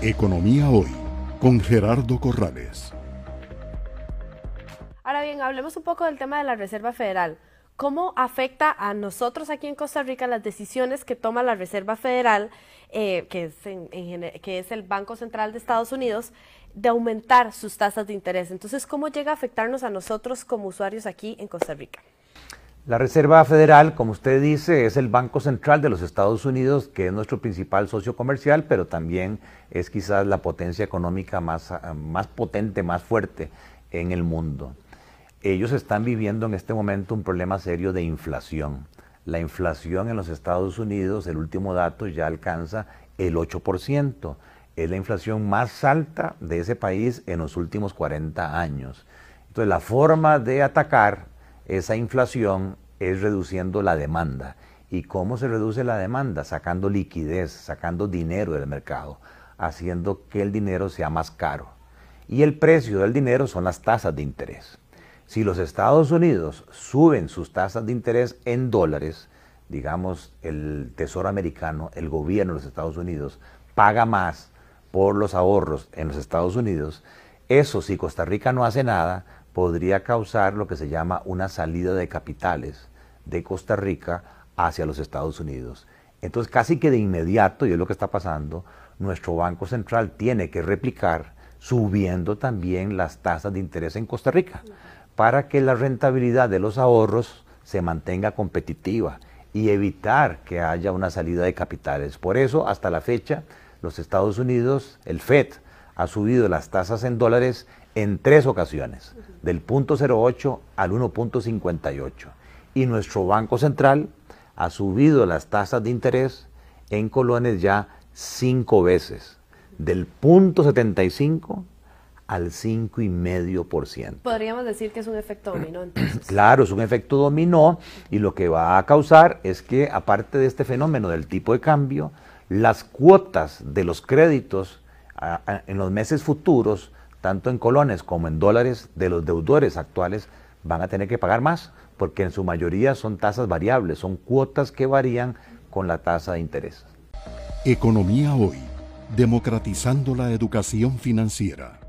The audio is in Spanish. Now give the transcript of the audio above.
Economía Hoy con Gerardo Corrales. Ahora bien, hablemos un poco del tema de la Reserva Federal. ¿Cómo afecta a nosotros aquí en Costa Rica las decisiones que toma la Reserva Federal, eh, que, es que es el Banco Central de Estados Unidos, de aumentar sus tasas de interés? Entonces, ¿cómo llega a afectarnos a nosotros como usuarios aquí en Costa Rica? La Reserva Federal, como usted dice, es el Banco Central de los Estados Unidos, que es nuestro principal socio comercial, pero también es quizás la potencia económica más, más potente, más fuerte en el mundo. Ellos están viviendo en este momento un problema serio de inflación. La inflación en los Estados Unidos, el último dato, ya alcanza el 8%. Es la inflación más alta de ese país en los últimos 40 años. Entonces, la forma de atacar esa inflación es reduciendo la demanda. ¿Y cómo se reduce la demanda? Sacando liquidez, sacando dinero del mercado, haciendo que el dinero sea más caro. Y el precio del dinero son las tasas de interés. Si los Estados Unidos suben sus tasas de interés en dólares, digamos, el Tesoro americano, el gobierno de los Estados Unidos, paga más por los ahorros en los Estados Unidos, eso si Costa Rica no hace nada, podría causar lo que se llama una salida de capitales de Costa Rica hacia los Estados Unidos. Entonces, casi que de inmediato, y es lo que está pasando, nuestro Banco Central tiene que replicar subiendo también las tasas de interés en Costa Rica para que la rentabilidad de los ahorros se mantenga competitiva y evitar que haya una salida de capitales. Por eso, hasta la fecha, los Estados Unidos, el FED, ha subido las tasas en dólares en tres ocasiones, del punto 08 al 1.58. Y nuestro Banco Central ha subido las tasas de interés en colones ya cinco veces, del punto 75 al 5,5%. Podríamos decir que es un efecto dominó entonces. Claro, es un efecto dominó y lo que va a causar es que aparte de este fenómeno del tipo de cambio, las cuotas de los créditos en los meses futuros tanto en colones como en dólares de los deudores actuales, van a tener que pagar más, porque en su mayoría son tasas variables, son cuotas que varían con la tasa de interés. Economía hoy, democratizando la educación financiera.